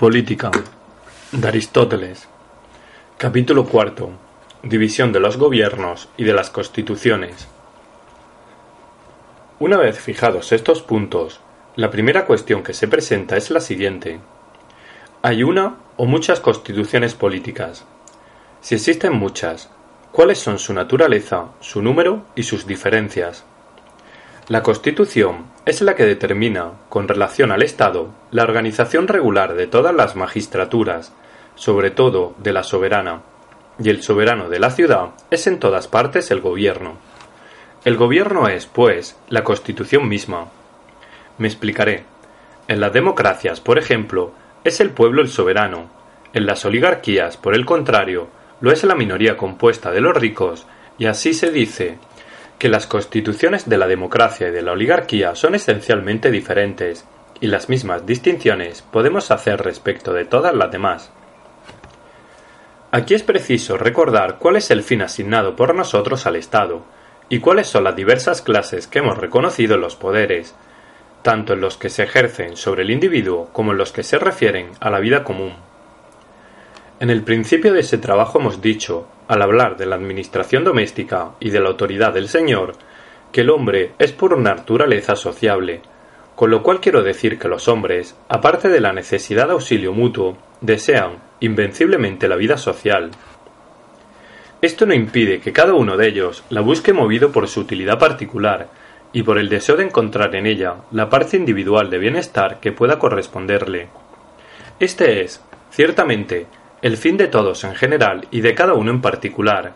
Política de Aristóteles Capítulo IV División de los gobiernos y de las constituciones Una vez fijados estos puntos, la primera cuestión que se presenta es la siguiente. ¿Hay una o muchas constituciones políticas? Si existen muchas, ¿cuáles son su naturaleza, su número y sus diferencias? La Constitución es la que determina, con relación al Estado, la organización regular de todas las magistraturas, sobre todo de la soberana, y el soberano de la ciudad es en todas partes el gobierno. El gobierno es, pues, la Constitución misma. Me explicaré. En las democracias, por ejemplo, es el pueblo el soberano. En las oligarquías, por el contrario, lo es la minoría compuesta de los ricos, y así se dice que las constituciones de la democracia y de la oligarquía son esencialmente diferentes, y las mismas distinciones podemos hacer respecto de todas las demás. Aquí es preciso recordar cuál es el fin asignado por nosotros al Estado, y cuáles son las diversas clases que hemos reconocido en los poderes, tanto en los que se ejercen sobre el individuo como en los que se refieren a la vida común. En el principio de ese trabajo hemos dicho, al hablar de la administración doméstica y de la autoridad del Señor, que el hombre es por naturaleza sociable, con lo cual quiero decir que los hombres, aparte de la necesidad de auxilio mutuo, desean invenciblemente la vida social. Esto no impide que cada uno de ellos la busque movido por su utilidad particular y por el deseo de encontrar en ella la parte individual de bienestar que pueda corresponderle. Este es, ciertamente, el fin de todos en general y de cada uno en particular,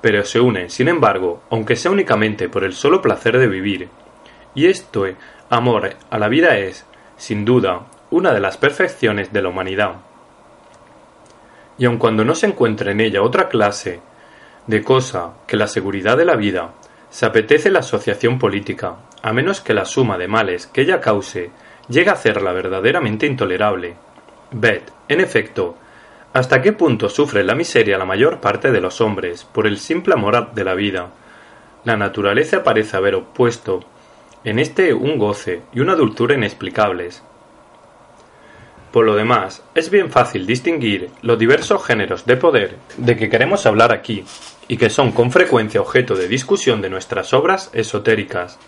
pero se unen, sin embargo, aunque sea únicamente por el solo placer de vivir. Y esto, amor a la vida es, sin duda, una de las perfecciones de la humanidad. Y aun cuando no se encuentre en ella otra clase de cosa que la seguridad de la vida, se apetece la asociación política, a menos que la suma de males que ella cause llegue a hacerla verdaderamente intolerable. Ved, en efecto, ¿Hasta qué punto sufre la miseria la mayor parte de los hombres por el simple amor de la vida? La naturaleza parece haber opuesto en este un goce y una dulzura inexplicables. Por lo demás, es bien fácil distinguir los diversos géneros de poder de que queremos hablar aquí, y que son con frecuencia objeto de discusión de nuestras obras esotéricas.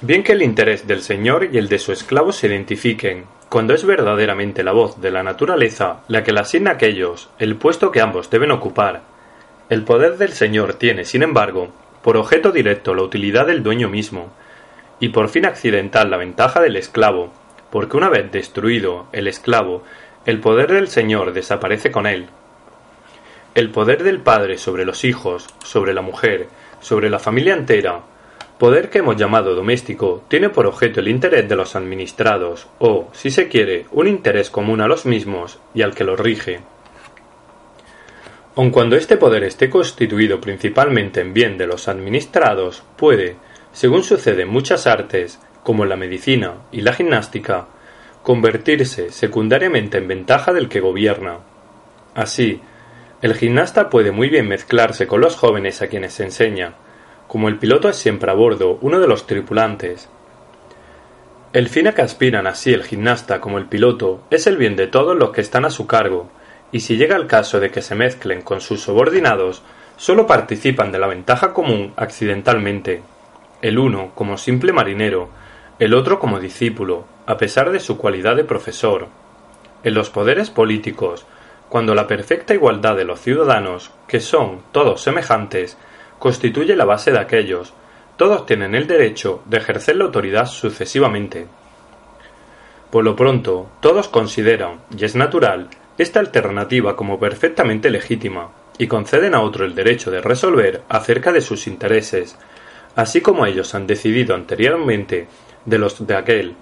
Bien que el interés del señor y el de su esclavo se identifiquen, cuando es verdaderamente la voz de la naturaleza la que le asigna a aquellos el puesto que ambos deben ocupar. El poder del Señor tiene, sin embargo, por objeto directo la utilidad del dueño mismo, y por fin accidental la ventaja del esclavo, porque una vez destruido el esclavo, el poder del Señor desaparece con él. El poder del Padre sobre los hijos, sobre la mujer, sobre la familia entera, poder que hemos llamado doméstico tiene por objeto el interés de los administrados, o, si se quiere, un interés común a los mismos y al que los rige. Aun cuando este poder esté constituido principalmente en bien de los administrados, puede, según sucede en muchas artes, como la medicina y la gimnástica, convertirse secundariamente en ventaja del que gobierna. Así, el gimnasta puede muy bien mezclarse con los jóvenes a quienes enseña, como el piloto es siempre a bordo uno de los tripulantes. El fin a que aspiran así el gimnasta como el piloto es el bien de todos los que están a su cargo, y si llega el caso de que se mezclen con sus subordinados, sólo participan de la ventaja común accidentalmente, el uno como simple marinero, el otro como discípulo, a pesar de su cualidad de profesor. En los poderes políticos, cuando la perfecta igualdad de los ciudadanos, que son todos semejantes, constituye la base de aquellos. Todos tienen el derecho de ejercer la autoridad sucesivamente. Por lo pronto, todos consideran, y es natural, esta alternativa como perfectamente legítima, y conceden a otro el derecho de resolver acerca de sus intereses, así como ellos han decidido anteriormente de los de aquel.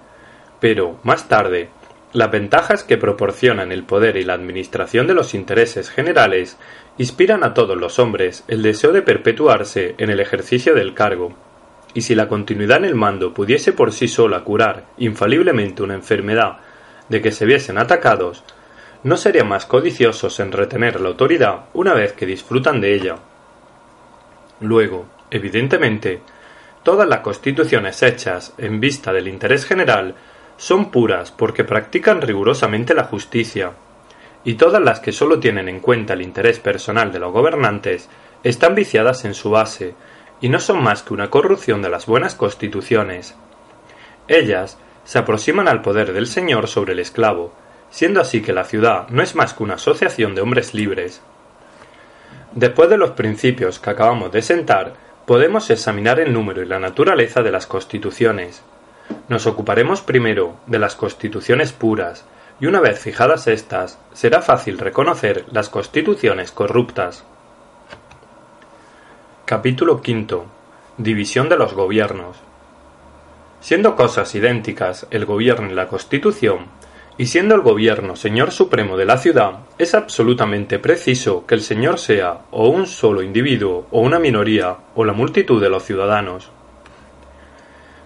Pero, más tarde, las ventajas que proporcionan el poder y la administración de los intereses generales inspiran a todos los hombres el deseo de perpetuarse en el ejercicio del cargo, y si la continuidad en el mando pudiese por sí sola curar infaliblemente una enfermedad de que se viesen atacados, no serían más codiciosos en retener la autoridad una vez que disfrutan de ella. Luego, evidentemente, todas las constituciones hechas en vista del interés general son puras porque practican rigurosamente la justicia, y todas las que sólo tienen en cuenta el interés personal de los gobernantes están viciadas en su base, y no son más que una corrupción de las buenas constituciones. Ellas se aproximan al poder del señor sobre el esclavo, siendo así que la ciudad no es más que una asociación de hombres libres. Después de los principios que acabamos de sentar, podemos examinar el número y la naturaleza de las constituciones. Nos ocuparemos primero de las constituciones puras, y una vez fijadas estas, será fácil reconocer las constituciones corruptas. Capítulo V. División de los gobiernos. Siendo cosas idénticas el gobierno y la Constitución, y siendo el gobierno señor supremo de la ciudad, es absolutamente preciso que el señor sea o un solo individuo, o una minoría, o la multitud de los ciudadanos.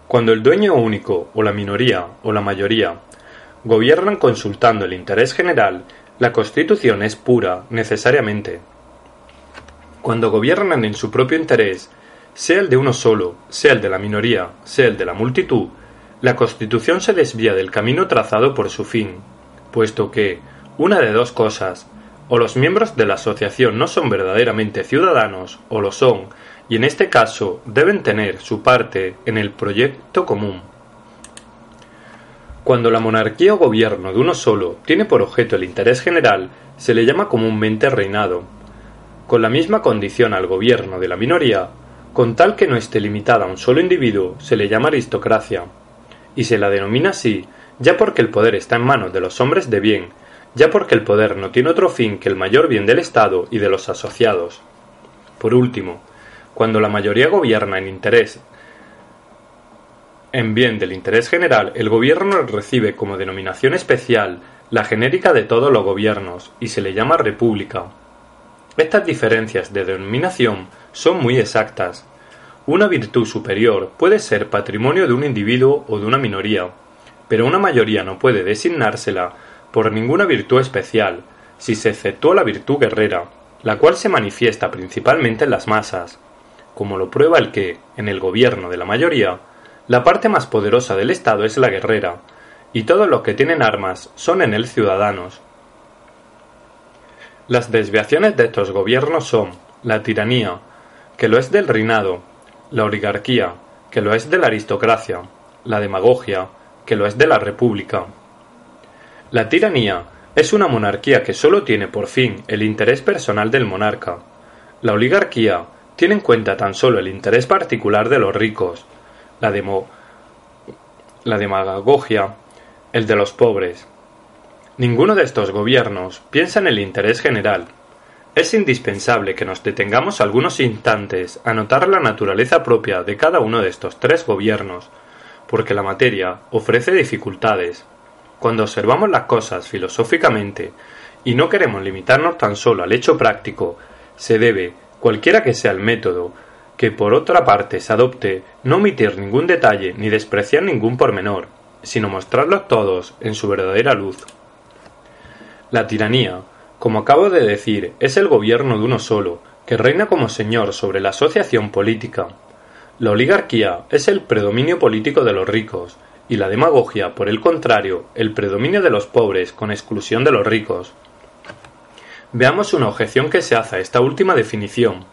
Cuando el dueño único, o la minoría, o la mayoría, gobiernan consultando el interés general, la Constitución es pura, necesariamente. Cuando gobiernan en su propio interés, sea el de uno solo, sea el de la minoría, sea el de la multitud, la Constitución se desvía del camino trazado por su fin, puesto que, una de dos cosas, o los miembros de la asociación no son verdaderamente ciudadanos, o lo son, y en este caso deben tener su parte en el proyecto común. Cuando la monarquía o gobierno de uno solo tiene por objeto el interés general, se le llama comúnmente reinado. Con la misma condición al gobierno de la minoría, con tal que no esté limitada a un solo individuo, se le llama aristocracia, y se la denomina así, ya porque el poder está en manos de los hombres de bien, ya porque el poder no tiene otro fin que el mayor bien del Estado y de los asociados. Por último, cuando la mayoría gobierna en interés en bien del interés general, el gobierno recibe como denominación especial la genérica de todos los gobiernos y se le llama república. Estas diferencias de denominación son muy exactas. Una virtud superior puede ser patrimonio de un individuo o de una minoría, pero una mayoría no puede designársela por ninguna virtud especial, si se exceptúa la virtud guerrera, la cual se manifiesta principalmente en las masas, como lo prueba el que, en el gobierno de la mayoría, la parte más poderosa del Estado es la guerrera, y todos los que tienen armas son en él ciudadanos. Las desviaciones de estos gobiernos son la tiranía, que lo es del reinado, la oligarquía, que lo es de la aristocracia, la demagogia, que lo es de la república. La tiranía es una monarquía que sólo tiene por fin el interés personal del monarca. La oligarquía tiene en cuenta tan solo el interés particular de los ricos. La, demo la demagogia, el de los pobres. Ninguno de estos gobiernos piensa en el interés general, es indispensable que nos detengamos algunos instantes a notar la naturaleza propia de cada uno de estos tres gobiernos, porque la materia ofrece dificultades. Cuando observamos las cosas filosóficamente y no queremos limitarnos tan solo al hecho práctico, se debe, cualquiera que sea el método, que por otra parte se adopte, no omitir ningún detalle ni despreciar ningún pormenor, sino mostrarlos todos en su verdadera luz. La tiranía, como acabo de decir, es el gobierno de uno solo, que reina como señor sobre la asociación política. La oligarquía es el predominio político de los ricos, y la demagogia, por el contrario, el predominio de los pobres con exclusión de los ricos. Veamos una objeción que se hace a esta última definición.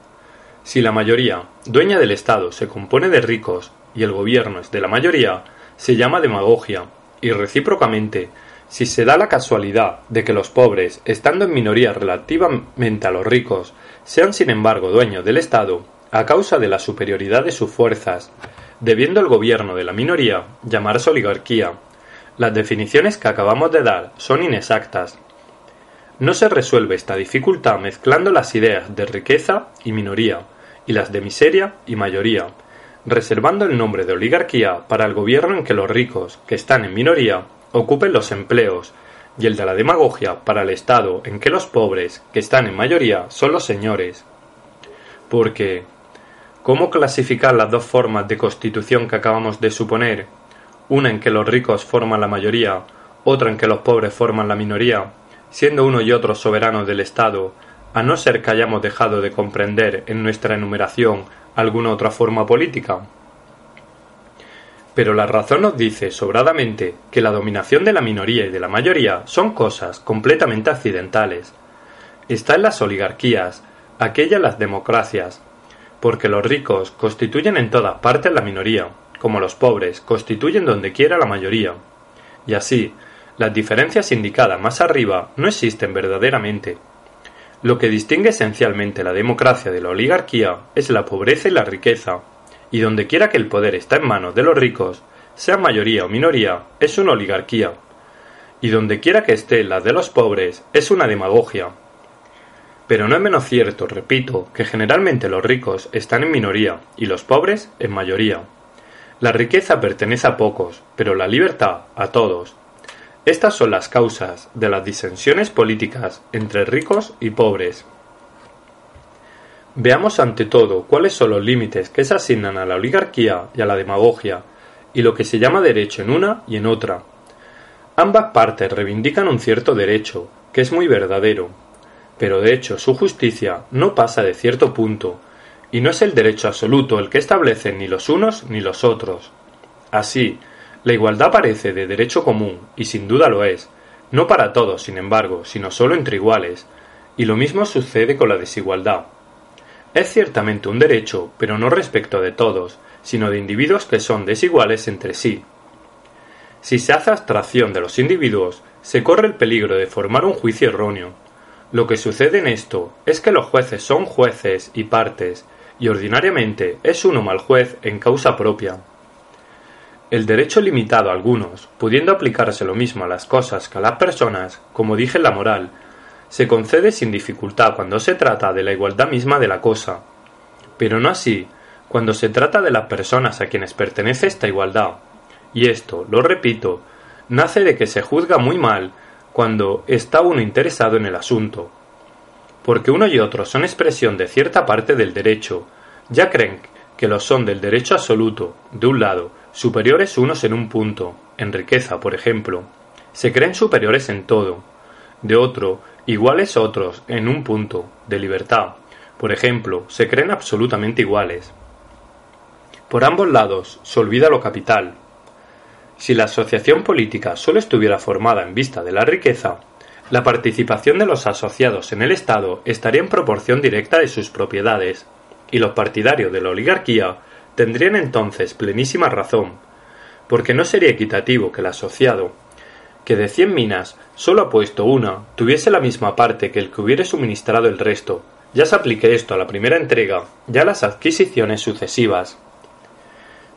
Si la mayoría, dueña del Estado, se compone de ricos y el gobierno es de la mayoría, se llama demagogia, y recíprocamente, si se da la casualidad de que los pobres, estando en minoría relativamente a los ricos, sean sin embargo dueños del Estado, a causa de la superioridad de sus fuerzas, debiendo el gobierno de la minoría llamarse oligarquía, las definiciones que acabamos de dar son inexactas. No se resuelve esta dificultad mezclando las ideas de riqueza y minoría, y las de miseria y mayoría, reservando el nombre de oligarquía para el gobierno en que los ricos, que están en minoría, ocupen los empleos, y el de la demagogia para el Estado en que los pobres, que están en mayoría, son los señores. Porque, ¿cómo clasificar las dos formas de constitución que acabamos de suponer? Una en que los ricos forman la mayoría, otra en que los pobres forman la minoría, siendo uno y otro soberanos del Estado, a no ser que hayamos dejado de comprender en nuestra enumeración alguna otra forma política. Pero la razón nos dice sobradamente que la dominación de la minoría y de la mayoría son cosas completamente accidentales. Está en las oligarquías, aquella en las democracias, porque los ricos constituyen en todas partes la minoría, como los pobres constituyen donde quiera la mayoría. Y así, las diferencias indicadas más arriba no existen verdaderamente. Lo que distingue esencialmente la democracia de la oligarquía es la pobreza y la riqueza, y donde quiera que el poder está en manos de los ricos, sea mayoría o minoría, es una oligarquía, y donde quiera que esté la de los pobres, es una demagogia. Pero no es menos cierto, repito, que generalmente los ricos están en minoría y los pobres en mayoría. La riqueza pertenece a pocos, pero la libertad a todos. Estas son las causas de las disensiones políticas entre ricos y pobres. Veamos ante todo cuáles son los límites que se asignan a la oligarquía y a la demagogia, y lo que se llama derecho en una y en otra. Ambas partes reivindican un cierto derecho, que es muy verdadero, pero de hecho su justicia no pasa de cierto punto, y no es el derecho absoluto el que establecen ni los unos ni los otros. Así, la igualdad parece de derecho común, y sin duda lo es, no para todos, sin embargo, sino solo entre iguales, y lo mismo sucede con la desigualdad. Es ciertamente un derecho, pero no respecto de todos, sino de individuos que son desiguales entre sí. Si se hace abstracción de los individuos, se corre el peligro de formar un juicio erróneo. Lo que sucede en esto es que los jueces son jueces y partes, y ordinariamente es uno mal juez en causa propia. El derecho limitado a algunos, pudiendo aplicarse lo mismo a las cosas que a las personas, como dije en la moral, se concede sin dificultad cuando se trata de la igualdad misma de la cosa, pero no así cuando se trata de las personas a quienes pertenece esta igualdad. Y esto, lo repito, nace de que se juzga muy mal cuando está uno interesado en el asunto, porque uno y otro son expresión de cierta parte del derecho, ya creen que lo son del derecho absoluto, de un lado, superiores unos en un punto, en riqueza, por ejemplo, se creen superiores en todo, de otro, iguales otros en un punto de libertad. Por ejemplo, se creen absolutamente iguales. Por ambos lados se olvida lo capital. Si la asociación política solo estuviera formada en vista de la riqueza, la participación de los asociados en el Estado estaría en proporción directa de sus propiedades, y los partidarios de la oligarquía tendrían entonces plenísima razón, porque no sería equitativo que el asociado, que de cien minas solo ha puesto una, tuviese la misma parte que el que hubiere suministrado el resto. Ya se aplique esto a la primera entrega, ya a las adquisiciones sucesivas.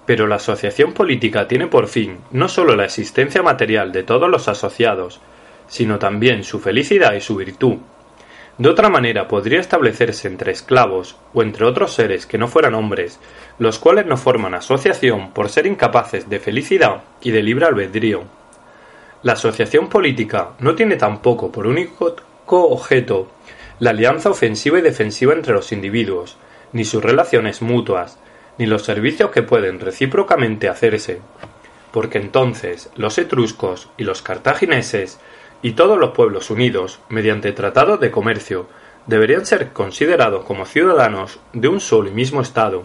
Pero la asociación política tiene por fin no sólo la existencia material de todos los asociados, sino también su felicidad y su virtud. De otra manera podría establecerse entre esclavos o entre otros seres que no fueran hombres, los cuales no forman asociación por ser incapaces de felicidad y de libre albedrío. La asociación política no tiene tampoco por único objeto la alianza ofensiva y defensiva entre los individuos, ni sus relaciones mutuas, ni los servicios que pueden recíprocamente hacerse, porque entonces los etruscos y los cartagineses y todos los pueblos unidos, mediante tratados de comercio, deberían ser considerados como ciudadanos de un solo y mismo Estado,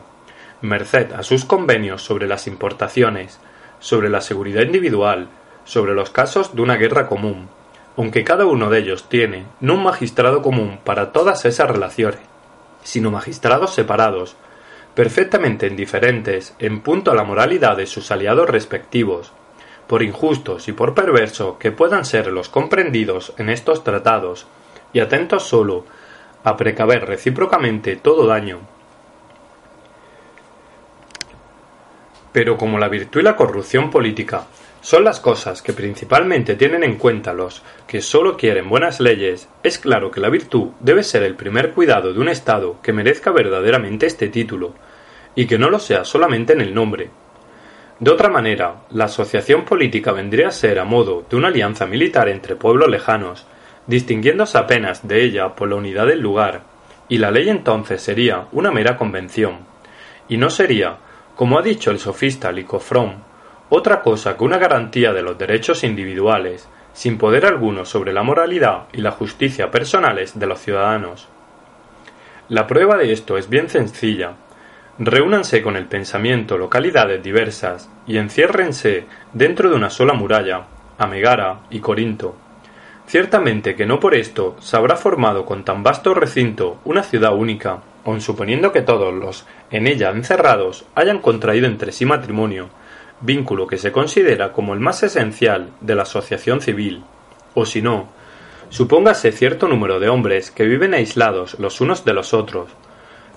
merced a sus convenios sobre las importaciones, sobre la seguridad individual, sobre los casos de una guerra común, aunque cada uno de ellos tiene no un magistrado común para todas esas relaciones, sino magistrados separados, perfectamente indiferentes en punto a la moralidad de sus aliados respectivos, por injustos y por perverso que puedan ser los comprendidos en estos tratados, y atentos sólo a precaver recíprocamente todo daño. Pero como la virtud y la corrupción política son las cosas que principalmente tienen en cuenta los que sólo quieren buenas leyes, es claro que la virtud debe ser el primer cuidado de un Estado que merezca verdaderamente este título, y que no lo sea solamente en el nombre. De otra manera, la asociación política vendría a ser a modo de una alianza militar entre pueblos lejanos, distinguiéndose apenas de ella por la unidad del lugar, y la ley entonces sería una mera convención, y no sería, como ha dicho el sofista Licofrón, otra cosa que una garantía de los derechos individuales, sin poder alguno sobre la moralidad y la justicia personales de los ciudadanos. La prueba de esto es bien sencilla. Reúnanse con el pensamiento localidades diversas y enciérrense dentro de una sola muralla, a Megara y Corinto. Ciertamente que no por esto se habrá formado con tan vasto recinto una ciudad única, aun suponiendo que todos los en ella encerrados hayan contraído entre sí matrimonio, vínculo que se considera como el más esencial de la asociación civil, o si no, supóngase cierto número de hombres que viven aislados los unos de los otros,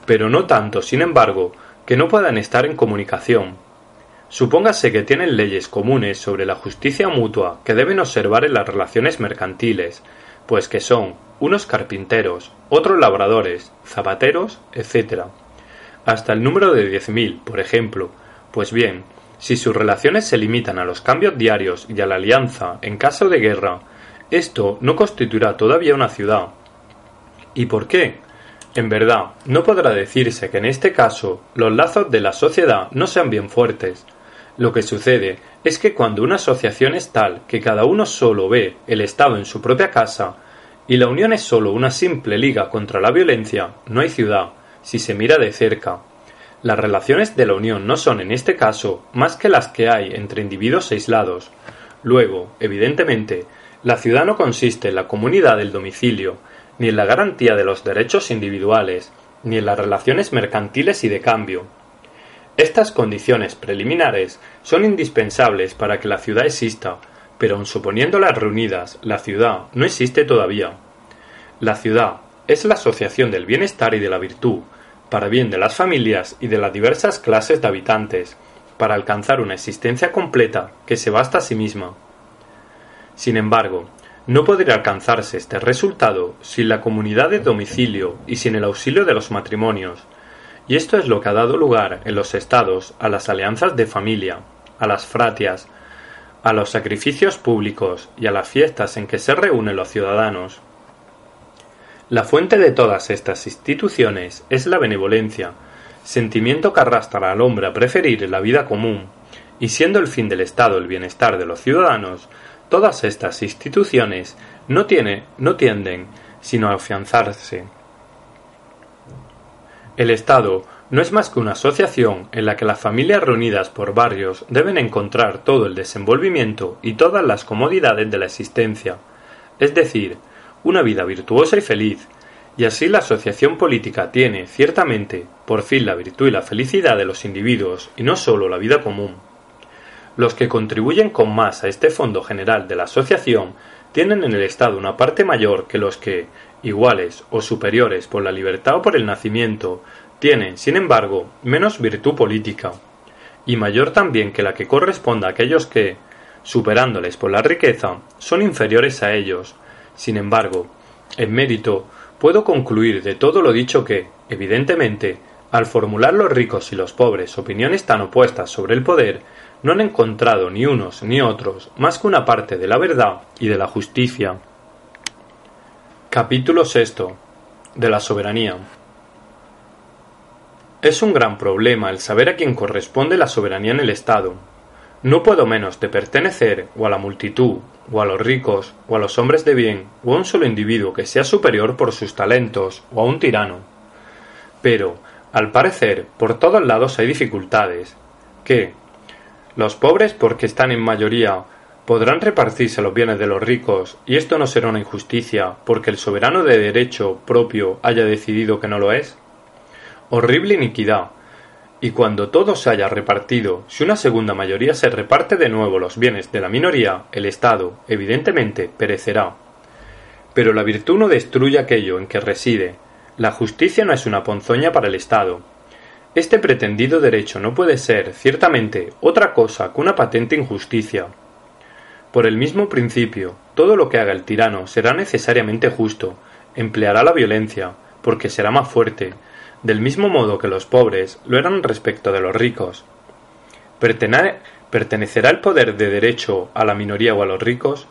pero no tanto, sin embargo, que no puedan estar en comunicación. Supóngase que tienen leyes comunes sobre la justicia mutua que deben observar en las relaciones mercantiles, pues que son unos carpinteros, otros labradores, zapateros, etc. Hasta el número de diez mil, por ejemplo. Pues bien, si sus relaciones se limitan a los cambios diarios y a la alianza en caso de guerra, esto no constituirá todavía una ciudad. ¿Y por qué? En verdad, no podrá decirse que en este caso los lazos de la sociedad no sean bien fuertes. Lo que sucede es que cuando una asociación es tal que cada uno solo ve el Estado en su propia casa, y la unión es solo una simple liga contra la violencia, no hay ciudad, si se mira de cerca. Las relaciones de la unión no son en este caso más que las que hay entre individuos aislados. Luego, evidentemente, la ciudad no consiste en la comunidad del domicilio, ni en la garantía de los derechos individuales, ni en las relaciones mercantiles y de cambio. Estas condiciones preliminares son indispensables para que la ciudad exista, pero aun suponiéndolas reunidas, la ciudad no existe todavía. La ciudad es la asociación del bienestar y de la virtud, para bien de las familias y de las diversas clases de habitantes, para alcanzar una existencia completa que se basta a sí misma. Sin embargo, no podría alcanzarse este resultado sin la comunidad de domicilio y sin el auxilio de los matrimonios, y esto es lo que ha dado lugar en los estados a las alianzas de familia, a las fratias, a los sacrificios públicos y a las fiestas en que se reúnen los ciudadanos. La fuente de todas estas instituciones es la benevolencia, sentimiento que arrastra al hombre a preferir la vida común, y siendo el fin del Estado el bienestar de los ciudadanos, Todas estas instituciones no, no tienden sino a afianzarse. El Estado no es más que una asociación en la que las familias reunidas por barrios deben encontrar todo el desenvolvimiento y todas las comodidades de la existencia, es decir, una vida virtuosa y feliz, y así la asociación política tiene, ciertamente, por fin la virtud y la felicidad de los individuos y no sólo la vida común. Los que contribuyen con más a este fondo general de la asociación tienen en el Estado una parte mayor que los que, iguales o superiores por la libertad o por el nacimiento, tienen, sin embargo, menos virtud política, y mayor también que la que corresponde a aquellos que, superándoles por la riqueza, son inferiores a ellos. Sin embargo, en mérito, puedo concluir de todo lo dicho que, evidentemente, al formular los ricos y los pobres opiniones tan opuestas sobre el poder, no han encontrado ni unos ni otros más que una parte de la verdad y de la justicia. Capítulo VI. De la soberanía. Es un gran problema el saber a quién corresponde la soberanía en el Estado. No puedo menos de pertenecer o a la multitud, o a los ricos, o a los hombres de bien, o a un solo individuo que sea superior por sus talentos, o a un tirano. Pero, al parecer, por todos lados hay dificultades, que, los pobres, porque están en mayoría, podrán repartirse los bienes de los ricos, y esto no será una injusticia, porque el soberano de derecho propio haya decidido que no lo es. Horrible iniquidad. Y cuando todo se haya repartido, si una segunda mayoría se reparte de nuevo los bienes de la minoría, el Estado, evidentemente, perecerá. Pero la virtud no destruye aquello en que reside. La justicia no es una ponzoña para el Estado, este pretendido derecho no puede ser, ciertamente, otra cosa que una patente injusticia. Por el mismo principio, todo lo que haga el tirano será necesariamente justo, empleará la violencia, porque será más fuerte, del mismo modo que los pobres lo eran respecto de los ricos. ¿Pertenecerá el poder de derecho a la minoría o a los ricos?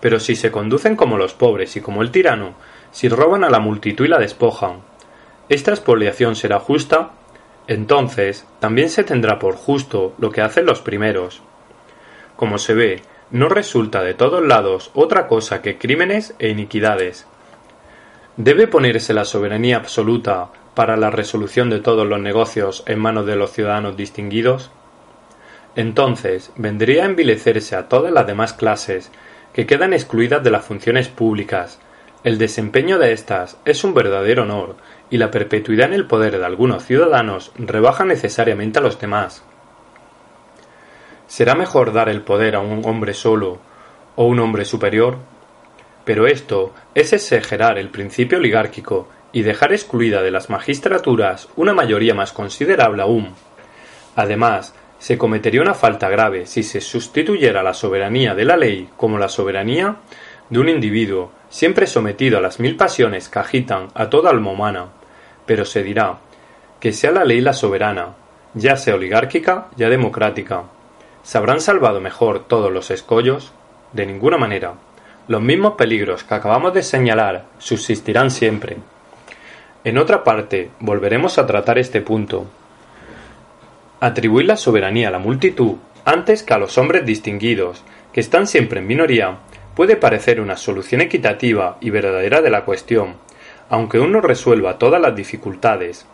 Pero si se conducen como los pobres y como el tirano, si roban a la multitud y la despojan, ¿esta expoliación será justa? Entonces, también se tendrá por justo lo que hacen los primeros. Como se ve, no resulta de todos lados otra cosa que crímenes e iniquidades. ¿Debe ponerse la soberanía absoluta para la resolución de todos los negocios en manos de los ciudadanos distinguidos? Entonces vendría a envilecerse a todas las demás clases que quedan excluidas de las funciones públicas. El desempeño de éstas es un verdadero honor y la perpetuidad en el poder de algunos ciudadanos rebaja necesariamente a los demás. ¿Será mejor dar el poder a un hombre solo o un hombre superior? Pero esto es exagerar el principio oligárquico y dejar excluida de las magistraturas una mayoría más considerable aún. Además, se cometería una falta grave si se sustituyera la soberanía de la ley como la soberanía de un individuo, siempre sometido a las mil pasiones que agitan a toda alma humana. Pero se dirá que sea la ley la soberana, ya sea oligárquica, ya democrática. ¿Se habrán salvado mejor todos los escollos? De ninguna manera. Los mismos peligros que acabamos de señalar subsistirán siempre. En otra parte volveremos a tratar este punto. Atribuir la soberanía a la multitud antes que a los hombres distinguidos, que están siempre en minoría, puede parecer una solución equitativa y verdadera de la cuestión, aunque uno resuelva todas las dificultades.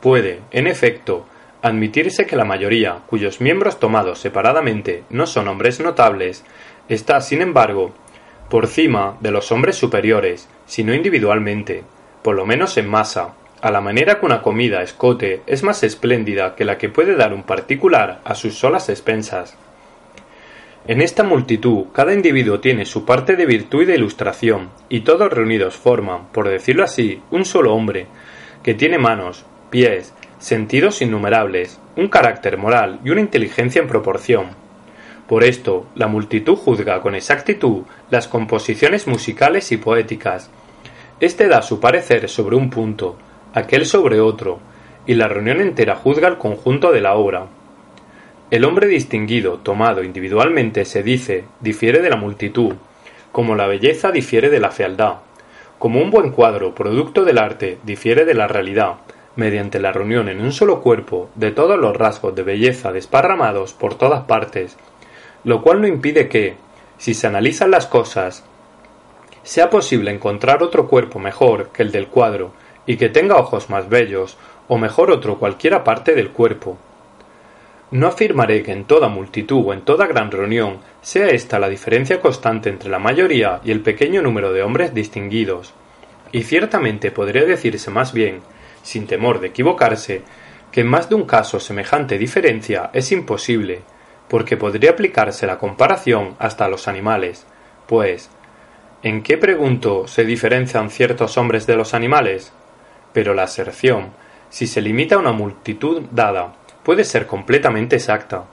Puede, en efecto, admitirse que la mayoría, cuyos miembros tomados separadamente no son hombres notables, está, sin embargo, por cima de los hombres superiores, si no individualmente, por lo menos en masa, a la manera que una comida escote es más espléndida que la que puede dar un particular a sus solas expensas. En esta multitud cada individuo tiene su parte de virtud y de ilustración, y todos reunidos forman, por decirlo así, un solo hombre, que tiene manos, pies, sentidos innumerables, un carácter moral y una inteligencia en proporción. Por esto, la multitud juzga con exactitud las composiciones musicales y poéticas. Este da su parecer sobre un punto, aquel sobre otro, y la reunión entera juzga el conjunto de la obra. El hombre distinguido, tomado individualmente, se dice, difiere de la multitud, como la belleza difiere de la fealdad, como un buen cuadro, producto del arte, difiere de la realidad, mediante la reunión en un solo cuerpo de todos los rasgos de belleza desparramados por todas partes, lo cual no impide que, si se analizan las cosas, sea posible encontrar otro cuerpo mejor que el del cuadro y que tenga ojos más bellos, o mejor otro cualquiera parte del cuerpo, no afirmaré que en toda multitud o en toda gran reunión sea esta la diferencia constante entre la mayoría y el pequeño número de hombres distinguidos, y ciertamente podría decirse más bien, sin temor de equivocarse, que en más de un caso semejante diferencia es imposible, porque podría aplicarse la comparación hasta a los animales, pues ¿en qué pregunto se diferencian ciertos hombres de los animales? Pero la aserción, si se limita a una multitud dada, puede ser completamente exacta.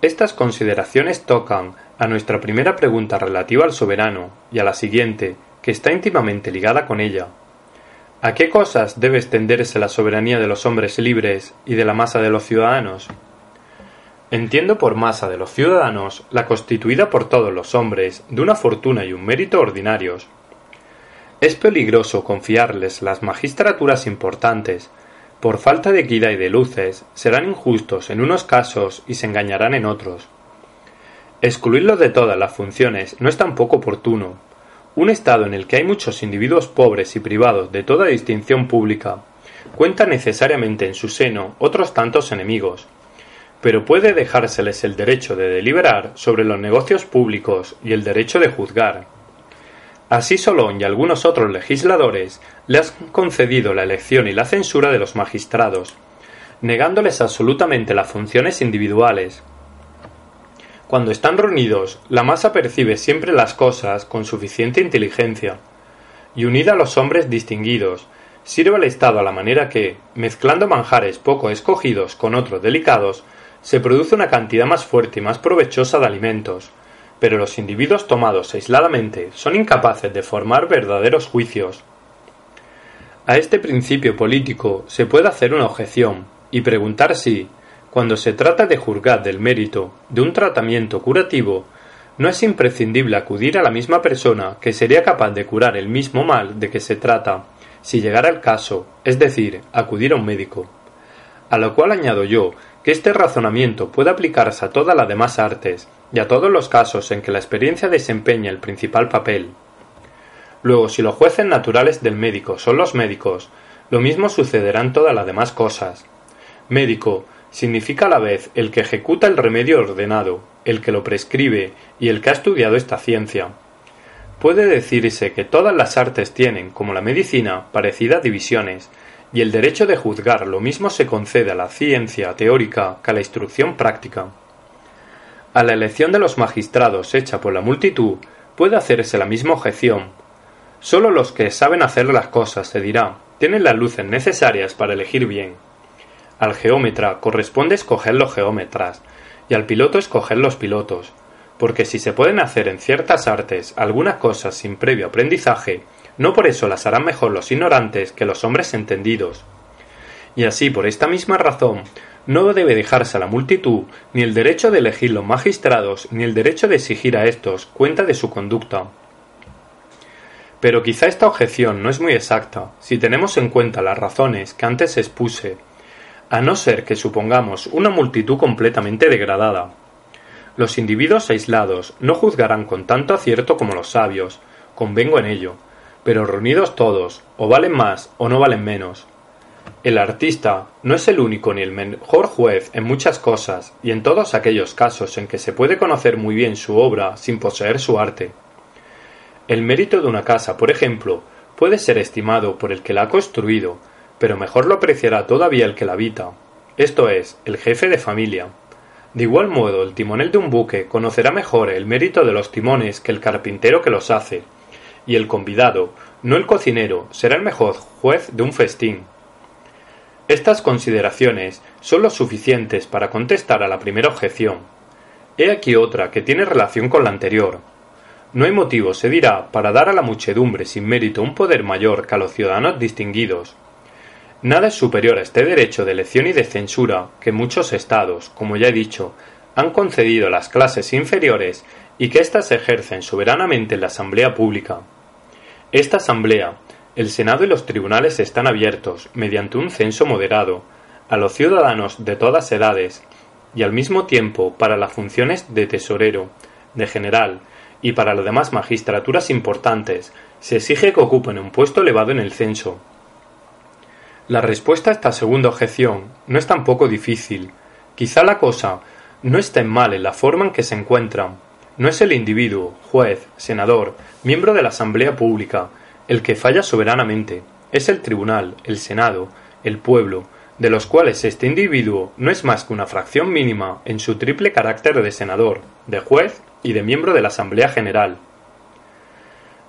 Estas consideraciones tocan a nuestra primera pregunta relativa al soberano y a la siguiente, que está íntimamente ligada con ella. ¿A qué cosas debe extenderse la soberanía de los hombres libres y de la masa de los ciudadanos? Entiendo por masa de los ciudadanos la constituida por todos los hombres de una fortuna y un mérito ordinarios. Es peligroso confiarles las magistraturas importantes, por falta de equidad y de luces, serán injustos en unos casos y se engañarán en otros. Excluirlos de todas las funciones no es tampoco oportuno. Un Estado en el que hay muchos individuos pobres y privados de toda distinción pública cuenta necesariamente en su seno otros tantos enemigos, pero puede dejárseles el derecho de deliberar sobre los negocios públicos y el derecho de juzgar. Así Solón y algunos otros legisladores le han concedido la elección y la censura de los magistrados, negándoles absolutamente las funciones individuales. Cuando están reunidos, la masa percibe siempre las cosas con suficiente inteligencia, y unida a los hombres distinguidos, sirve al Estado a la manera que, mezclando manjares poco escogidos con otros delicados, se produce una cantidad más fuerte y más provechosa de alimentos, pero los individuos tomados aisladamente son incapaces de formar verdaderos juicios. A este principio político se puede hacer una objeción y preguntar si, cuando se trata de juzgar del mérito de un tratamiento curativo, no es imprescindible acudir a la misma persona que sería capaz de curar el mismo mal de que se trata, si llegara el caso, es decir, acudir a un médico. A lo cual añado yo que este razonamiento puede aplicarse a todas las demás artes y a todos los casos en que la experiencia desempeña el principal papel. Luego, si los jueces naturales del médico son los médicos, Lo mismo sucederá en todas las demás cosas. Médico significa a la vez el que ejecuta el remedio ordenado, el que lo prescribe y el que ha estudiado esta ciencia. Puede decirse que todas las artes tienen, como la medicina, parecidas divisiones, y el derecho de juzgar lo mismo se concede a la ciencia teórica que a la instrucción práctica. A la elección de los magistrados hecha por la multitud puede hacerse la misma objeción. Sólo los que saben hacer las cosas, se dirá, tienen las luces necesarias para elegir bien. Al geómetra corresponde escoger los geómetras, y al piloto escoger los pilotos, porque si se pueden hacer en ciertas artes algunas cosas sin previo aprendizaje, no por eso las harán mejor los ignorantes que los hombres entendidos. Y así, por esta misma razón, no debe dejarse a la multitud ni el derecho de elegir los magistrados ni el derecho de exigir a estos cuenta de su conducta. Pero quizá esta objeción no es muy exacta si tenemos en cuenta las razones que antes expuse, a no ser que supongamos una multitud completamente degradada, los individuos aislados no juzgarán con tanto acierto como los sabios, convengo en ello, pero reunidos todos, o valen más o no valen menos. El artista no es el único ni el mejor juez en muchas cosas y en todos aquellos casos en que se puede conocer muy bien su obra sin poseer su arte. El mérito de una casa, por ejemplo, puede ser estimado por el que la ha construido, pero mejor lo apreciará todavía el que la habita, esto es, el jefe de familia. De igual modo, el timonel de un buque conocerá mejor el mérito de los timones que el carpintero que los hace, y el convidado, no el cocinero, será el mejor juez de un festín. Estas consideraciones son lo suficientes para contestar a la primera objeción. He aquí otra que tiene relación con la anterior. No hay motivo, se dirá, para dar a la muchedumbre sin mérito un poder mayor que a los ciudadanos distinguidos, Nada es superior a este derecho de elección y de censura que muchos estados, como ya he dicho, han concedido a las clases inferiores y que éstas ejercen soberanamente en la asamblea pública. Esta asamblea, el Senado y los tribunales están abiertos, mediante un censo moderado, a los ciudadanos de todas edades, y al mismo tiempo para las funciones de tesorero, de general, y para las demás magistraturas importantes, se exige que ocupen un puesto elevado en el censo, la respuesta a esta segunda objeción no es tampoco difícil. Quizá la cosa no esté mal en la forma en que se encuentran. No es el individuo, juez, senador, miembro de la Asamblea Pública, el que falla soberanamente. Es el tribunal, el Senado, el pueblo, de los cuales este individuo no es más que una fracción mínima en su triple carácter de senador, de juez y de miembro de la Asamblea General.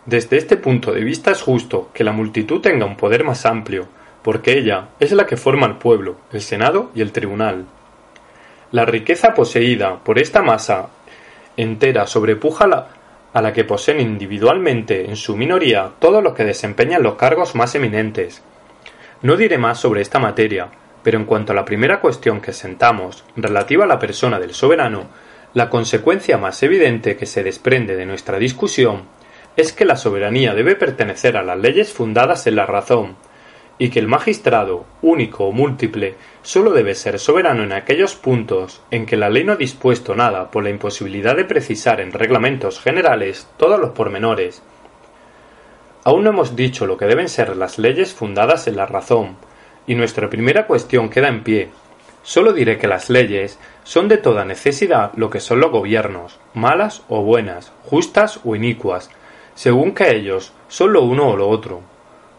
Desde este punto de vista es justo que la multitud tenga un poder más amplio, porque ella es la que forma el pueblo, el Senado y el Tribunal. La riqueza poseída por esta masa entera sobrepuja a la que poseen individualmente en su minoría todos los que desempeñan los cargos más eminentes. No diré más sobre esta materia, pero en cuanto a la primera cuestión que sentamos, relativa a la persona del soberano, la consecuencia más evidente que se desprende de nuestra discusión es que la soberanía debe pertenecer a las leyes fundadas en la razón, y que el magistrado, único o múltiple, sólo debe ser soberano en aquellos puntos en que la ley no ha dispuesto nada por la imposibilidad de precisar en reglamentos generales todos los pormenores. Aún no hemos dicho lo que deben ser las leyes fundadas en la razón, y nuestra primera cuestión queda en pie. Sólo diré que las leyes son de toda necesidad lo que son los gobiernos, malas o buenas, justas o inicuas, según que ellos son lo uno o lo otro.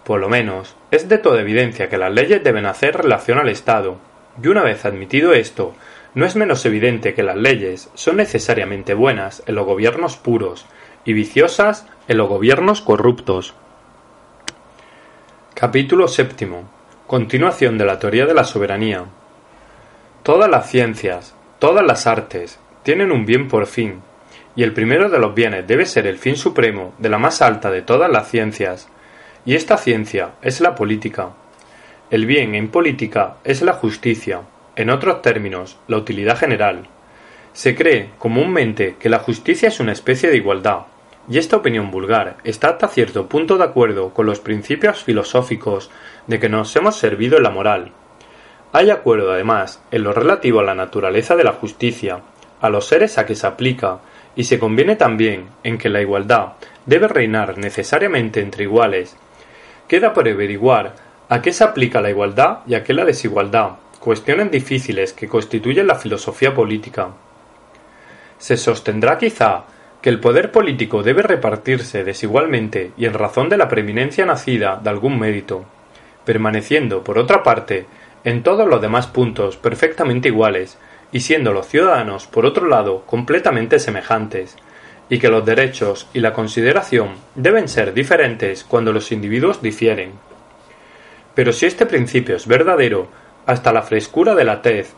Por lo menos, es de toda evidencia que las leyes deben hacer relación al Estado, y una vez admitido esto, no es menos evidente que las leyes son necesariamente buenas en los gobiernos puros y viciosas en los gobiernos corruptos. Capítulo séptimo. Continuación de la teoría de la soberanía. Todas las ciencias, todas las artes, tienen un bien por fin, y el primero de los bienes debe ser el fin supremo de la más alta de todas las ciencias, y esta ciencia es la política. El bien en política es la justicia, en otros términos, la utilidad general. Se cree comúnmente que la justicia es una especie de igualdad, y esta opinión vulgar está hasta cierto punto de acuerdo con los principios filosóficos de que nos hemos servido en la moral. Hay acuerdo además en lo relativo a la naturaleza de la justicia, a los seres a que se aplica, y se conviene también en que la igualdad debe reinar necesariamente entre iguales, Queda por averiguar ¿A qué se aplica la igualdad y a qué la desigualdad? Cuestiones difíciles que constituyen la filosofía política. Se sostendrá quizá que el poder político debe repartirse desigualmente y en razón de la preeminencia nacida de algún mérito, permaneciendo, por otra parte, en todos los demás puntos perfectamente iguales, y siendo los ciudadanos, por otro lado, completamente semejantes, y que los derechos y la consideración deben ser diferentes cuando los individuos difieren. Pero si este principio es verdadero, hasta la frescura de la tez,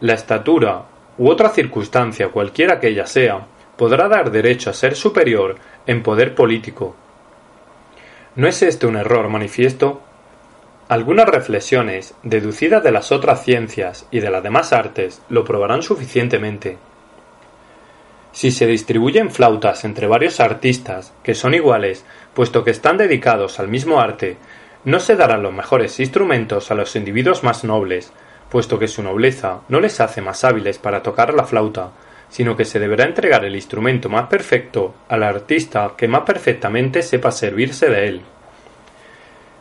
la estatura u otra circunstancia cualquiera que ella sea, podrá dar derecho a ser superior en poder político. ¿No es este un error manifiesto? Algunas reflexiones, deducidas de las otras ciencias y de las demás artes, lo probarán suficientemente. Si se distribuyen flautas entre varios artistas, que son iguales, puesto que están dedicados al mismo arte, no se darán los mejores instrumentos a los individuos más nobles, puesto que su nobleza no les hace más hábiles para tocar la flauta, sino que se deberá entregar el instrumento más perfecto al artista que más perfectamente sepa servirse de él.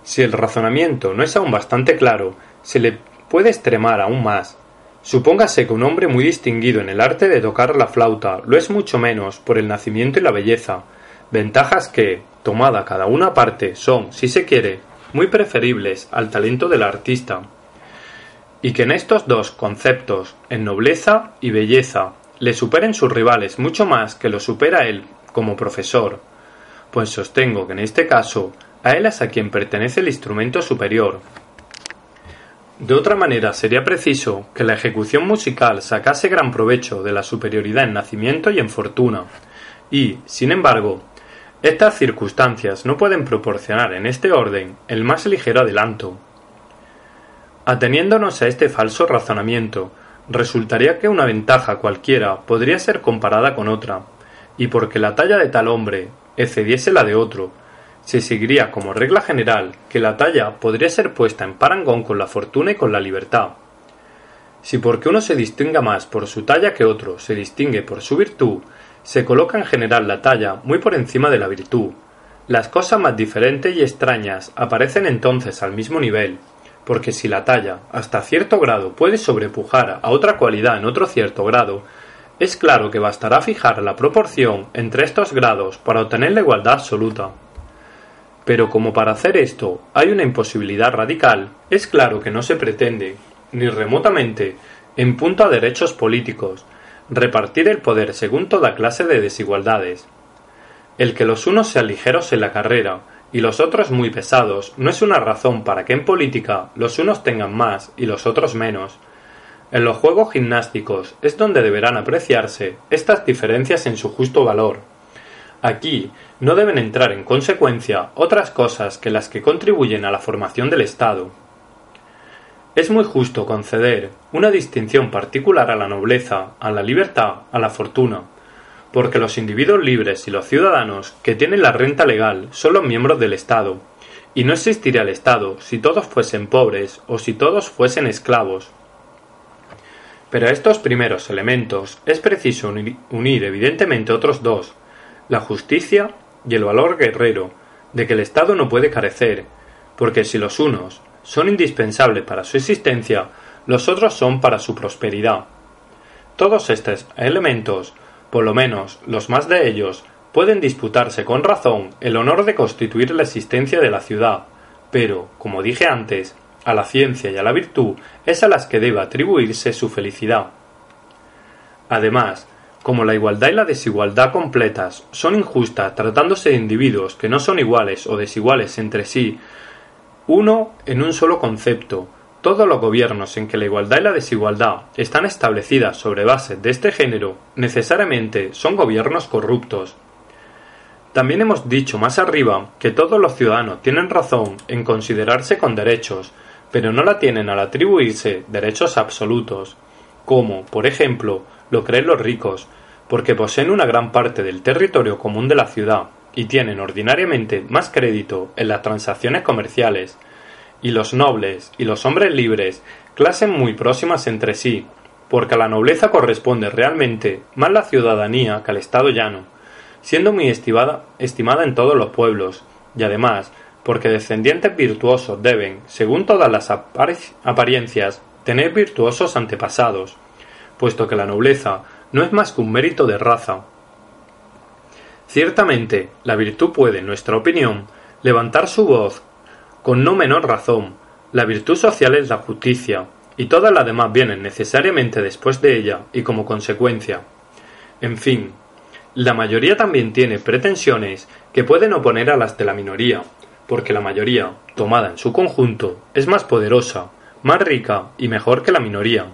Si el razonamiento no es aún bastante claro, se le puede extremar aún más. Supóngase que un hombre muy distinguido en el arte de tocar la flauta lo es mucho menos por el nacimiento y la belleza, ventajas que, tomada cada una aparte, son, si se quiere, muy preferibles al talento del artista, y que en estos dos conceptos, en nobleza y belleza, le superen sus rivales mucho más que lo supera él como profesor, pues sostengo que en este caso a él es a quien pertenece el instrumento superior. De otra manera sería preciso que la ejecución musical sacase gran provecho de la superioridad en nacimiento y en fortuna, y, sin embargo, estas circunstancias no pueden proporcionar en este orden el más ligero adelanto. Ateniéndonos a este falso razonamiento, resultaría que una ventaja cualquiera podría ser comparada con otra, y porque la talla de tal hombre excediese la de otro, se seguiría como regla general que la talla podría ser puesta en parangón con la fortuna y con la libertad. Si porque uno se distinga más por su talla que otro se distingue por su virtud, se coloca en general la talla muy por encima de la virtud. Las cosas más diferentes y extrañas aparecen entonces al mismo nivel, porque si la talla, hasta cierto grado, puede sobrepujar a otra cualidad en otro cierto grado, es claro que bastará fijar la proporción entre estos grados para obtener la igualdad absoluta. Pero como para hacer esto hay una imposibilidad radical, es claro que no se pretende, ni remotamente, en punto a derechos políticos, repartir el poder según toda clase de desigualdades. El que los unos sean ligeros en la carrera y los otros muy pesados no es una razón para que en política los unos tengan más y los otros menos. En los juegos gimnásticos es donde deberán apreciarse estas diferencias en su justo valor. Aquí no deben entrar en consecuencia otras cosas que las que contribuyen a la formación del Estado. Es muy justo conceder una distinción particular a la nobleza, a la libertad, a la fortuna, porque los individuos libres y los ciudadanos que tienen la renta legal son los miembros del Estado, y no existiría el Estado si todos fuesen pobres o si todos fuesen esclavos. Pero a estos primeros elementos es preciso unir evidentemente otros dos, la justicia y el valor guerrero de que el Estado no puede carecer, porque si los unos son indispensables para su existencia, los otros son para su prosperidad. Todos estos elementos, por lo menos los más de ellos, pueden disputarse con razón el honor de constituir la existencia de la ciudad, pero, como dije antes, a la ciencia y a la virtud es a las que debe atribuirse su felicidad. Además, como la igualdad y la desigualdad completas son injustas tratándose de individuos que no son iguales o desiguales entre sí, uno en un solo concepto, todos los gobiernos en que la igualdad y la desigualdad están establecidas sobre bases de este género necesariamente son gobiernos corruptos. También hemos dicho más arriba que todos los ciudadanos tienen razón en considerarse con derechos, pero no la tienen al atribuirse derechos absolutos, como, por ejemplo, lo creen los ricos, porque poseen una gran parte del territorio común de la ciudad y tienen ordinariamente más crédito en las transacciones comerciales, y los nobles y los hombres libres, clases muy próximas entre sí, porque a la nobleza corresponde realmente más la ciudadanía que al Estado llano, siendo muy estimada, estimada en todos los pueblos, y además porque descendientes virtuosos deben, según todas las apariencias, tener virtuosos antepasados, puesto que la nobleza no es más que un mérito de raza. Ciertamente, la virtud puede, en nuestra opinión, levantar su voz con no menor razón. La virtud social es la justicia, y todas las demás vienen necesariamente después de ella y como consecuencia. En fin, la mayoría también tiene pretensiones que pueden oponer a las de la minoría, porque la mayoría, tomada en su conjunto, es más poderosa, más rica y mejor que la minoría.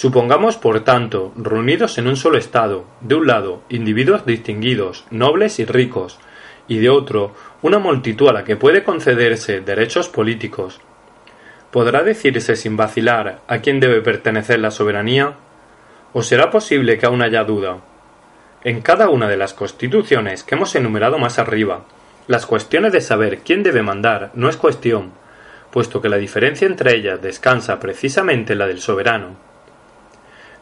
Supongamos, por tanto, reunidos en un solo Estado, de un lado, individuos distinguidos, nobles y ricos, y de otro, una multitud a la que puede concederse derechos políticos. ¿Podrá decirse sin vacilar a quién debe pertenecer la soberanía? ¿O será posible que aún haya duda? En cada una de las constituciones que hemos enumerado más arriba, las cuestiones de saber quién debe mandar no es cuestión, puesto que la diferencia entre ellas descansa precisamente en la del soberano.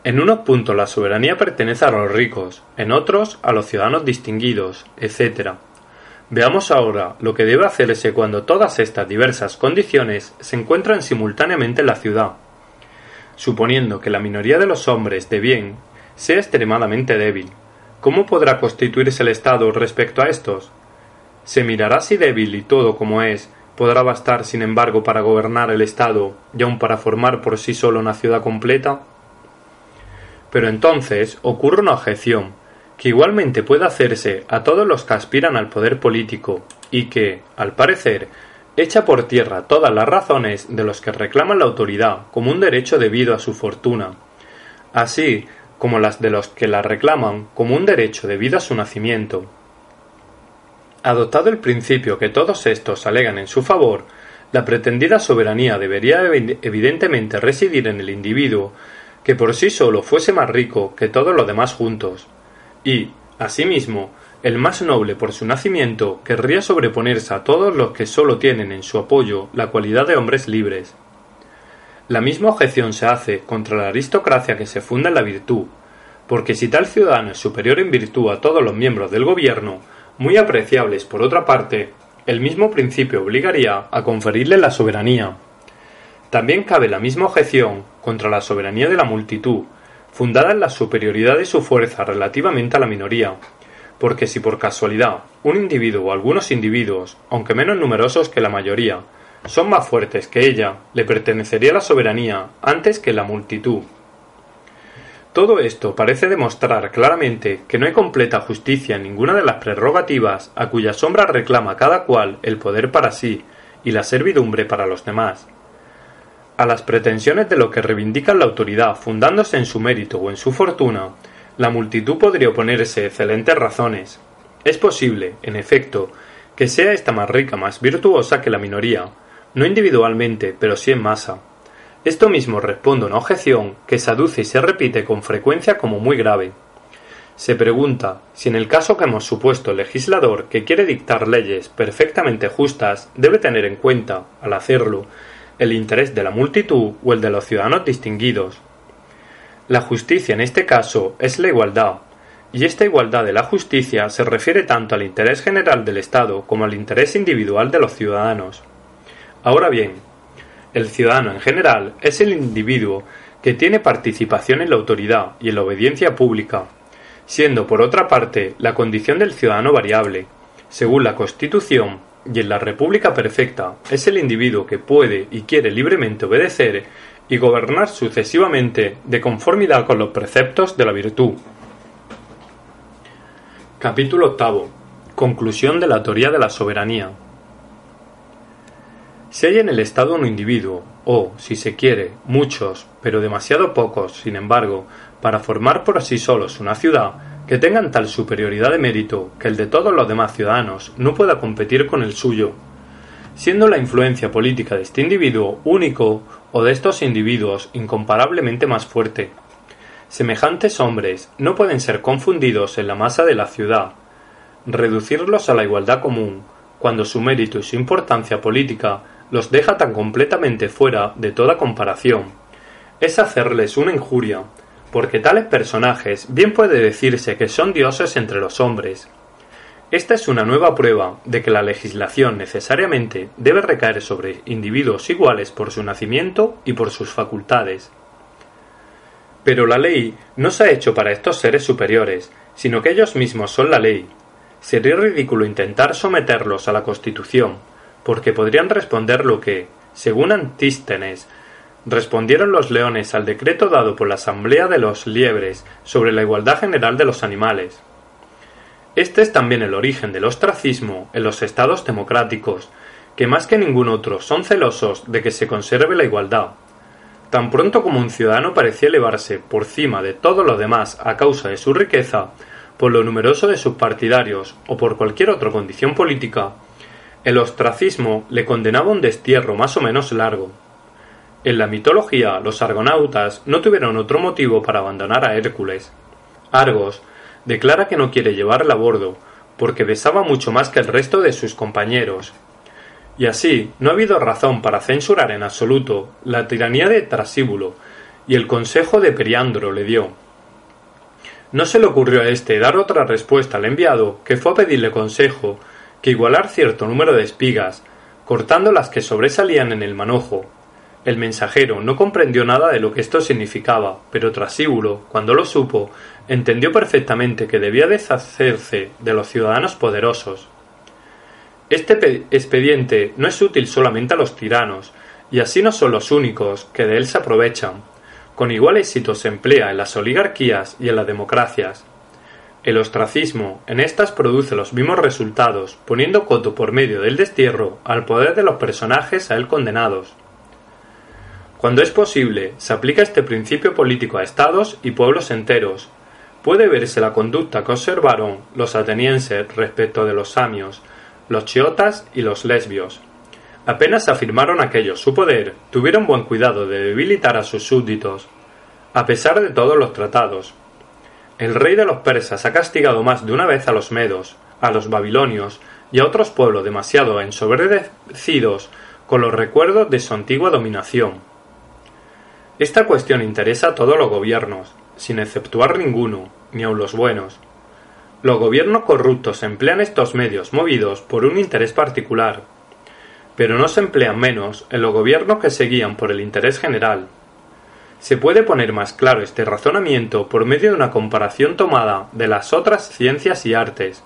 En unos puntos la soberanía pertenece a los ricos, en otros a los ciudadanos distinguidos, etc. Veamos ahora lo que debe hacerse cuando todas estas diversas condiciones se encuentran simultáneamente en la ciudad. Suponiendo que la minoría de los hombres de bien sea extremadamente débil, ¿cómo podrá constituirse el Estado respecto a estos? Se mirará si débil y todo como es, podrá bastar sin embargo para gobernar el Estado y aun para formar por sí solo una ciudad completa? Pero entonces ocurre una objeción, que igualmente puede hacerse a todos los que aspiran al poder político, y que, al parecer, echa por tierra todas las razones de los que reclaman la autoridad como un derecho debido a su fortuna, así como las de los que la reclaman como un derecho debido a su nacimiento. Adoptado el principio que todos estos alegan en su favor, la pretendida soberanía debería evidentemente residir en el individuo que por sí solo fuese más rico que todos los demás juntos, y, asimismo, el más noble por su nacimiento querría sobreponerse a todos los que sólo tienen en su apoyo la cualidad de hombres libres. La misma objeción se hace contra la aristocracia que se funda en la virtud, porque si tal ciudadano es superior en virtud a todos los miembros del gobierno, muy apreciables por otra parte, el mismo principio obligaría a conferirle la soberanía. También cabe la misma objeción contra la soberanía de la multitud, fundada en la superioridad de su fuerza relativamente a la minoría, porque si por casualidad un individuo o algunos individuos, aunque menos numerosos que la mayoría, son más fuertes que ella, le pertenecería la soberanía antes que la multitud. Todo esto parece demostrar claramente que no hay completa justicia en ninguna de las prerrogativas a cuya sombra reclama cada cual el poder para sí y la servidumbre para los demás. A las pretensiones de lo que reivindican la autoridad fundándose en su mérito o en su fortuna, la multitud podría oponerse excelentes razones. Es posible, en efecto, que sea esta más rica, más virtuosa que la minoría, no individualmente, pero sí en masa. Esto mismo responde a una objeción que se aduce y se repite con frecuencia como muy grave. Se pregunta si en el caso que hemos supuesto el legislador que quiere dictar leyes perfectamente justas debe tener en cuenta, al hacerlo, el interés de la multitud o el de los ciudadanos distinguidos. La justicia en este caso es la igualdad, y esta igualdad de la justicia se refiere tanto al interés general del Estado como al interés individual de los ciudadanos. Ahora bien, el ciudadano en general es el individuo que tiene participación en la autoridad y en la obediencia pública, siendo por otra parte la condición del ciudadano variable. Según la Constitución y en la República perfecta, es el individuo que puede y quiere libremente obedecer y gobernar sucesivamente de conformidad con los preceptos de la virtud. Capítulo octavo. Conclusión de la teoría de la soberanía. Si hay en el Estado un individuo, o, si se quiere, muchos, pero demasiado pocos, sin embargo, para formar por sí solos una ciudad, que tengan tal superioridad de mérito que el de todos los demás ciudadanos no pueda competir con el suyo, siendo la influencia política de este individuo único o de estos individuos incomparablemente más fuerte. Semejantes hombres no pueden ser confundidos en la masa de la ciudad, reducirlos a la igualdad común, cuando su mérito y su importancia política los deja tan completamente fuera de toda comparación. Es hacerles una injuria, porque tales personajes bien puede decirse que son dioses entre los hombres. Esta es una nueva prueba de que la legislación necesariamente debe recaer sobre individuos iguales por su nacimiento y por sus facultades. Pero la ley no se ha hecho para estos seres superiores, sino que ellos mismos son la ley. Sería ridículo intentar someterlos a la Constitución, porque podrían responder lo que, según Antístenes, respondieron los leones al decreto dado por la Asamblea de los Liebres sobre la igualdad general de los animales. Este es también el origen del ostracismo en los estados democráticos, que más que ningún otro son celosos de que se conserve la igualdad. Tan pronto como un ciudadano parecía elevarse por cima de todo lo demás a causa de su riqueza, por lo numeroso de sus partidarios o por cualquier otra condición política, el ostracismo le condenaba un destierro más o menos largo. En la mitología, los argonautas no tuvieron otro motivo para abandonar a Hércules. Argos declara que no quiere llevarla a bordo, porque besaba mucho más que el resto de sus compañeros. Y así, no ha habido razón para censurar en absoluto la tiranía de Trasíbulo y el consejo de Periandro le dio. No se le ocurrió a éste dar otra respuesta al enviado, que fue a pedirle consejo, que igualar cierto número de espigas, cortando las que sobresalían en el manojo, el mensajero no comprendió nada de lo que esto significaba, pero Trasíbulo, cuando lo supo, entendió perfectamente que debía deshacerse de los ciudadanos poderosos. Este expediente no es útil solamente a los tiranos, y así no son los únicos que de él se aprovechan. Con igual éxito se emplea en las oligarquías y en las democracias. El ostracismo en estas produce los mismos resultados, poniendo coto por medio del destierro al poder de los personajes a él condenados. Cuando es posible, se aplica este principio político a estados y pueblos enteros. Puede verse la conducta que observaron los atenienses respecto de los samios, los chiotas y los lesbios. Apenas afirmaron aquellos su poder, tuvieron buen cuidado de debilitar a sus súbditos, a pesar de todos los tratados. El rey de los persas ha castigado más de una vez a los medos, a los babilonios y a otros pueblos demasiado ensobrecidos con los recuerdos de su antigua dominación. Esta cuestión interesa a todos los gobiernos, sin exceptuar ninguno, ni aun los buenos. Los gobiernos corruptos emplean estos medios movidos por un interés particular, pero no se emplean menos en los gobiernos que se guían por el interés general. Se puede poner más claro este razonamiento por medio de una comparación tomada de las otras ciencias y artes.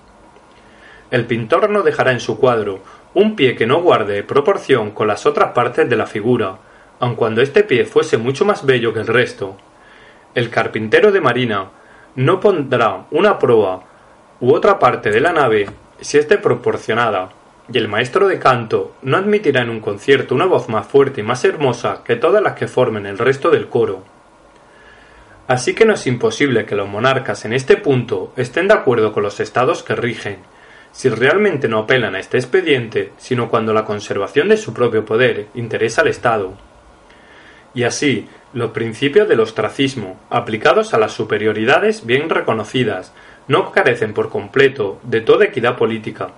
El pintor no dejará en su cuadro un pie que no guarde proporción con las otras partes de la figura, aun cuando este pie fuese mucho más bello que el resto. El carpintero de marina no pondrá una proa u otra parte de la nave si esté proporcionada, y el maestro de canto no admitirá en un concierto una voz más fuerte y más hermosa que todas las que formen el resto del coro. Así que no es imposible que los monarcas en este punto estén de acuerdo con los estados que rigen, si realmente no apelan a este expediente, sino cuando la conservación de su propio poder interesa al Estado. Y así, los principios del ostracismo, aplicados a las superioridades bien reconocidas, no carecen por completo de toda equidad política.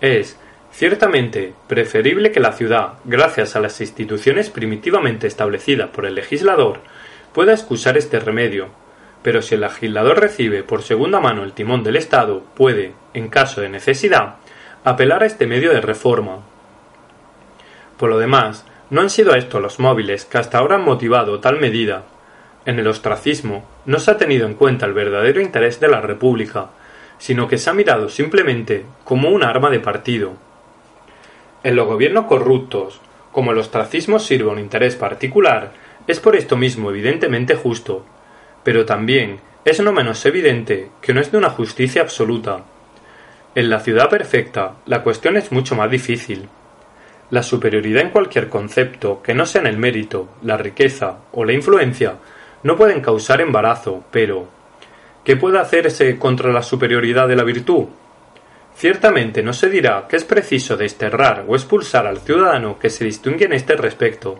Es, ciertamente, preferible que la ciudad, gracias a las instituciones primitivamente establecidas por el legislador, pueda excusar este remedio, pero si el legislador recibe por segunda mano el timón del Estado, puede, en caso de necesidad, apelar a este medio de reforma. Por lo demás, no han sido estos los móviles que hasta ahora han motivado tal medida. En el ostracismo no se ha tenido en cuenta el verdadero interés de la República, sino que se ha mirado simplemente como un arma de partido. En los gobiernos corruptos, como el ostracismo sirve a un interés particular, es por esto mismo evidentemente justo, pero también es no menos evidente que no es de una justicia absoluta. En la ciudad perfecta la cuestión es mucho más difícil. La superioridad en cualquier concepto que no sea en el mérito, la riqueza o la influencia no pueden causar embarazo, pero ¿qué puede hacerse contra la superioridad de la virtud? Ciertamente no se dirá que es preciso desterrar o expulsar al ciudadano que se distingue en este respecto.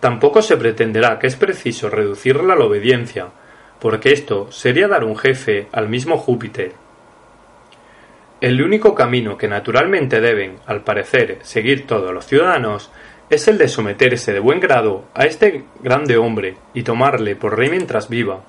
Tampoco se pretenderá que es preciso reducirla a la obediencia, porque esto sería dar un jefe al mismo Júpiter. El único camino que naturalmente deben, al parecer, seguir todos los ciudadanos es el de someterse de buen grado a este grande hombre y tomarle por rey mientras viva.